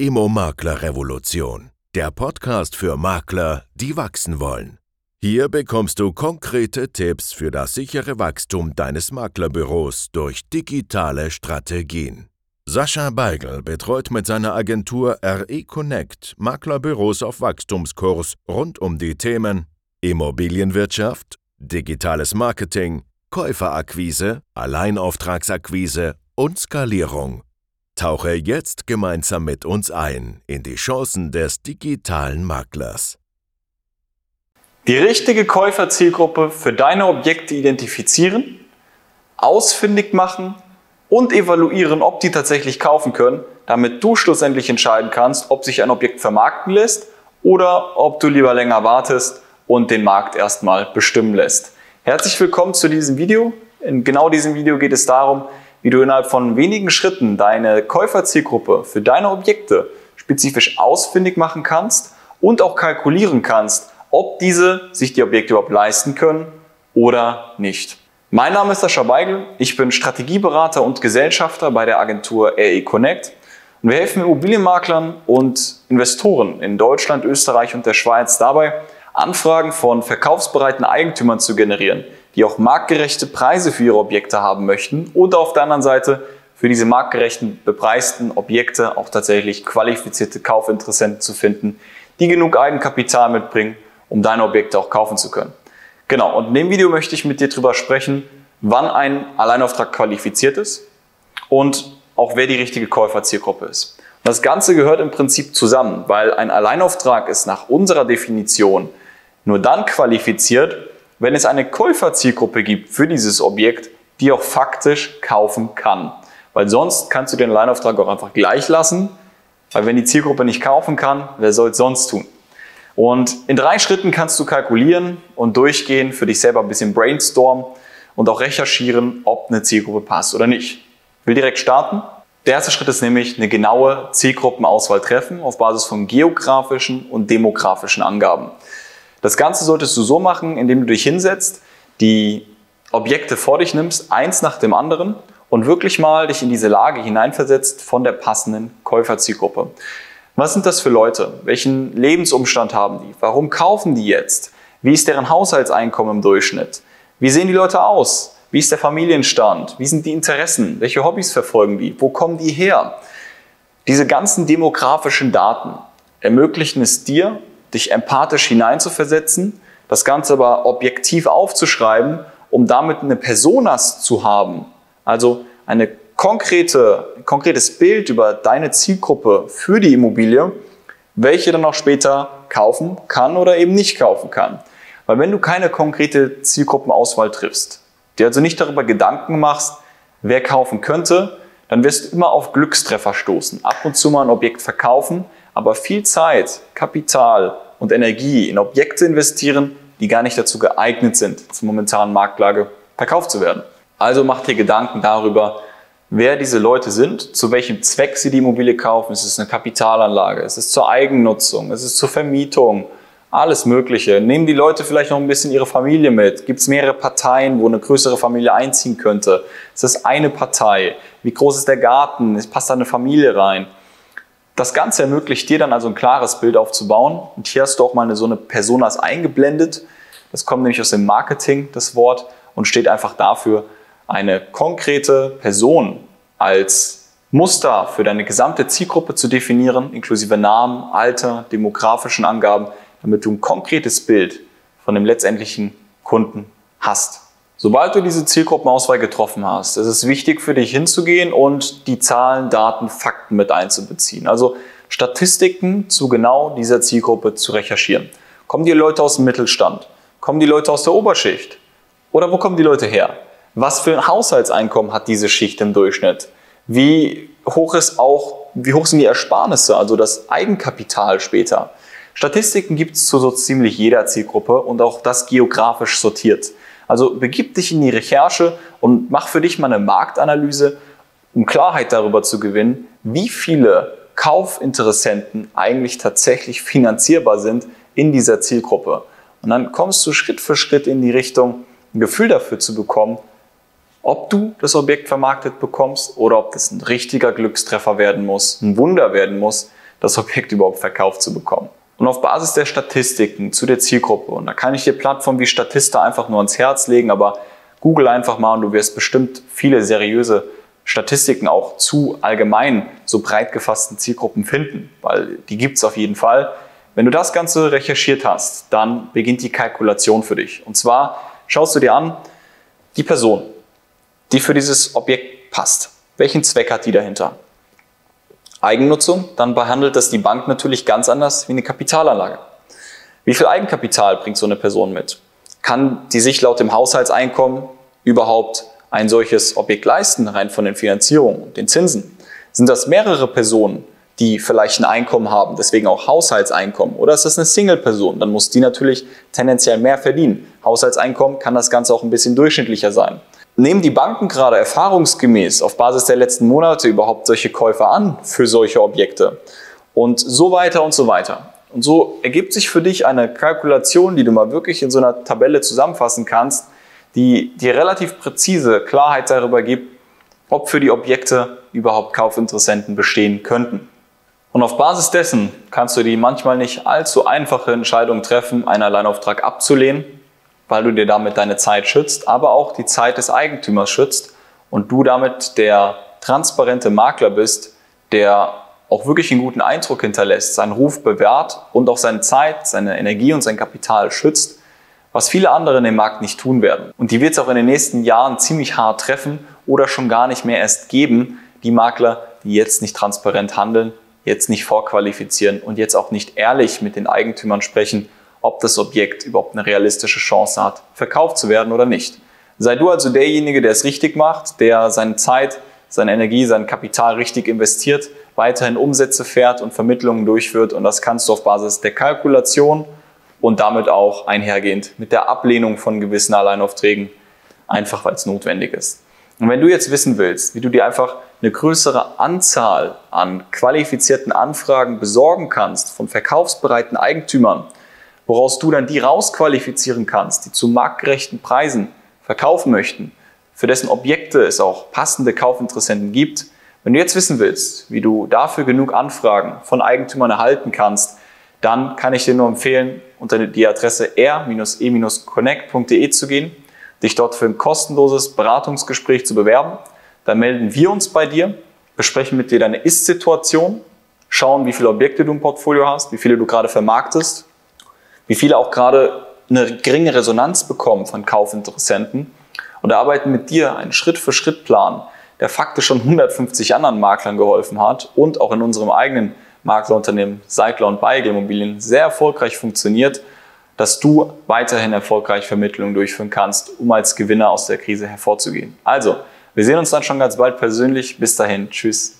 Immo-Makler-Revolution, der Podcast für Makler, die wachsen wollen. Hier bekommst du konkrete Tipps für das sichere Wachstum deines Maklerbüros durch digitale Strategien. Sascha Beigel betreut mit seiner Agentur RE Connect Maklerbüros auf Wachstumskurs rund um die Themen Immobilienwirtschaft, digitales Marketing, Käuferakquise, Alleinauftragsakquise und Skalierung. Tauche jetzt gemeinsam mit uns ein in die Chancen des digitalen Maklers. Die richtige Käuferzielgruppe für deine Objekte identifizieren, ausfindig machen und evaluieren, ob die tatsächlich kaufen können, damit du schlussendlich entscheiden kannst, ob sich ein Objekt vermarkten lässt oder ob du lieber länger wartest und den Markt erstmal bestimmen lässt. Herzlich willkommen zu diesem Video. In genau diesem Video geht es darum, wie du innerhalb von wenigen Schritten deine Käuferzielgruppe für deine Objekte spezifisch ausfindig machen kannst und auch kalkulieren kannst, ob diese sich die Objekte überhaupt leisten können oder nicht. Mein Name ist Sascha Beigel, ich bin Strategieberater und Gesellschafter bei der Agentur RE Connect und wir helfen Immobilienmaklern und Investoren in Deutschland, Österreich und der Schweiz dabei, Anfragen von verkaufsbereiten Eigentümern zu generieren, die auch marktgerechte Preise für ihre Objekte haben möchten und auf der anderen Seite für diese marktgerechten, bepreisten Objekte auch tatsächlich qualifizierte Kaufinteressenten zu finden, die genug Eigenkapital mitbringen, um deine Objekte auch kaufen zu können. Genau, und in dem Video möchte ich mit dir darüber sprechen, wann ein Alleinauftrag qualifiziert ist und auch wer die richtige Käuferzielgruppe ist. Das Ganze gehört im Prinzip zusammen, weil ein Alleinauftrag ist nach unserer Definition nur dann qualifiziert, wenn es eine Käuferzielgruppe gibt für dieses Objekt, die auch faktisch kaufen kann. Weil sonst kannst du den Alleinauftrag auch einfach gleich lassen, weil wenn die Zielgruppe nicht kaufen kann, wer soll es sonst tun? Und in drei Schritten kannst du kalkulieren und durchgehen, für dich selber ein bisschen brainstormen und auch recherchieren, ob eine Zielgruppe passt oder nicht. Ich will direkt starten. Der erste Schritt ist nämlich eine genaue Zielgruppenauswahl treffen auf Basis von geografischen und demografischen Angaben. Das Ganze solltest du so machen, indem du dich hinsetzt, die Objekte vor dich nimmst, eins nach dem anderen und wirklich mal dich in diese Lage hineinversetzt von der passenden Käuferzielgruppe. Was sind das für Leute? Welchen Lebensumstand haben die? Warum kaufen die jetzt? Wie ist deren Haushaltseinkommen im Durchschnitt? Wie sehen die Leute aus? Wie ist der Familienstand? Wie sind die Interessen? Welche Hobbys verfolgen die? Wo kommen die her? Diese ganzen demografischen Daten ermöglichen es dir, dich empathisch hineinzuversetzen, das Ganze aber objektiv aufzuschreiben, um damit eine Personas zu haben, also eine konkrete, ein konkretes Bild über deine Zielgruppe für die Immobilie, welche dann auch später kaufen kann oder eben nicht kaufen kann. Weil wenn du keine konkrete Zielgruppenauswahl triffst, dir also nicht darüber Gedanken machst, wer kaufen könnte, dann wirst du immer auf Glückstreffer stoßen. Ab und zu mal ein Objekt verkaufen, aber viel Zeit, Kapital und Energie in Objekte investieren, die gar nicht dazu geeignet sind, zur momentanen Marktlage verkauft zu werden. Also mach dir Gedanken darüber, wer diese Leute sind, zu welchem Zweck sie die Immobilie kaufen. Ist es eine Kapitalanlage? Ist es zur Eigennutzung? Ist es zur Vermietung? Alles Mögliche. Nehmen die Leute vielleicht noch ein bisschen ihre Familie mit? Gibt es mehrere Parteien, wo eine größere Familie einziehen könnte? Ist das eine Partei? Wie groß ist der Garten? Passt da eine Familie rein? Das Ganze ermöglicht dir dann also ein klares Bild aufzubauen. Und hier hast du auch mal eine, so eine Personas eingeblendet. Das kommt nämlich aus dem Marketing, das Wort, und steht einfach dafür, eine konkrete Person als Muster für deine gesamte Zielgruppe zu definieren, inklusive Namen, Alter, demografischen Angaben, damit du ein konkretes Bild von dem letztendlichen Kunden hast. Sobald du diese Zielgruppenauswahl getroffen hast, ist es wichtig für dich hinzugehen und die Zahlen, Daten, Fakten mit einzubeziehen. Also Statistiken zu genau dieser Zielgruppe zu recherchieren. Kommen die Leute aus dem Mittelstand? Kommen die Leute aus der Oberschicht? Oder wo kommen die Leute her? Was für ein Haushaltseinkommen hat diese Schicht im Durchschnitt? Wie hoch ist auch, wie hoch sind die Ersparnisse, also das Eigenkapital später? Statistiken gibt es zu so ziemlich jeder Zielgruppe und auch das geografisch sortiert. Also begib dich in die Recherche und mach für dich mal eine Marktanalyse, um Klarheit darüber zu gewinnen, wie viele Kaufinteressenten eigentlich tatsächlich finanzierbar sind in dieser Zielgruppe. Und dann kommst du Schritt für Schritt in die Richtung, ein Gefühl dafür zu bekommen, ob du das Objekt vermarktet bekommst oder ob das ein richtiger Glückstreffer werden muss, ein Wunder werden muss, das Objekt überhaupt verkauft zu bekommen. Und auf Basis der Statistiken zu der Zielgruppe, und da kann ich dir Plattformen wie Statista einfach nur ans Herz legen, aber google einfach mal und du wirst bestimmt viele seriöse Statistiken auch zu allgemein so breit gefassten Zielgruppen finden, weil die gibt es auf jeden Fall. Wenn du das Ganze recherchiert hast, dann beginnt die Kalkulation für dich. Und zwar schaust du dir an, die Person, die für dieses Objekt passt. Welchen Zweck hat die dahinter? Eigennutzung, dann behandelt das die Bank natürlich ganz anders wie eine Kapitalanlage. Wie viel Eigenkapital bringt so eine Person mit? Kann die sich laut dem Haushaltseinkommen überhaupt ein solches Objekt leisten, rein von den Finanzierungen und den Zinsen? Sind das mehrere Personen, die vielleicht ein Einkommen haben, deswegen auch Haushaltseinkommen? Oder ist das eine Single-Person? Dann muss die natürlich tendenziell mehr verdienen. Haushaltseinkommen kann das Ganze auch ein bisschen durchschnittlicher sein. Nehmen die Banken gerade erfahrungsgemäß auf Basis der letzten Monate überhaupt solche Käufer an für solche Objekte? Und so weiter und so weiter. Und so ergibt sich für dich eine Kalkulation, die du mal wirklich in so einer Tabelle zusammenfassen kannst, die dir relativ präzise Klarheit darüber gibt, ob für die Objekte überhaupt Kaufinteressenten bestehen könnten. Und auf Basis dessen kannst du die manchmal nicht allzu einfache Entscheidung treffen, einen Alleinauftrag abzulehnen weil du dir damit deine Zeit schützt, aber auch die Zeit des Eigentümers schützt und du damit der transparente Makler bist, der auch wirklich einen guten Eindruck hinterlässt, seinen Ruf bewährt und auch seine Zeit, seine Energie und sein Kapital schützt, was viele andere in dem Markt nicht tun werden. Und die wird es auch in den nächsten Jahren ziemlich hart treffen oder schon gar nicht mehr erst geben, die Makler, die jetzt nicht transparent handeln, jetzt nicht vorqualifizieren und jetzt auch nicht ehrlich mit den Eigentümern sprechen ob das Objekt überhaupt eine realistische Chance hat, verkauft zu werden oder nicht. Sei du also derjenige, der es richtig macht, der seine Zeit, seine Energie, sein Kapital richtig investiert, weiterhin Umsätze fährt und Vermittlungen durchführt und das kannst du auf Basis der Kalkulation und damit auch einhergehend mit der Ablehnung von gewissen Alleinaufträgen, einfach weil es notwendig ist. Und wenn du jetzt wissen willst, wie du dir einfach eine größere Anzahl an qualifizierten Anfragen besorgen kannst von verkaufsbereiten Eigentümern, woraus du dann die rausqualifizieren kannst, die zu marktgerechten Preisen verkaufen möchten, für dessen Objekte es auch passende Kaufinteressenten gibt. Wenn du jetzt wissen willst, wie du dafür genug Anfragen von Eigentümern erhalten kannst, dann kann ich dir nur empfehlen, unter die Adresse r-e-connect.de zu gehen, dich dort für ein kostenloses Beratungsgespräch zu bewerben. Dann melden wir uns bei dir, besprechen mit dir deine Ist-Situation, schauen, wie viele Objekte du im Portfolio hast, wie viele du gerade vermarktest wie viele auch gerade eine geringe Resonanz bekommen von Kaufinteressenten und arbeiten mit dir einen Schritt-für-Schritt-Plan, der faktisch schon 150 anderen Maklern geholfen hat und auch in unserem eigenen Maklerunternehmen Seidler und Beigel Immobilien sehr erfolgreich funktioniert, dass du weiterhin erfolgreich Vermittlungen durchführen kannst, um als Gewinner aus der Krise hervorzugehen. Also, wir sehen uns dann schon ganz bald persönlich. Bis dahin, tschüss.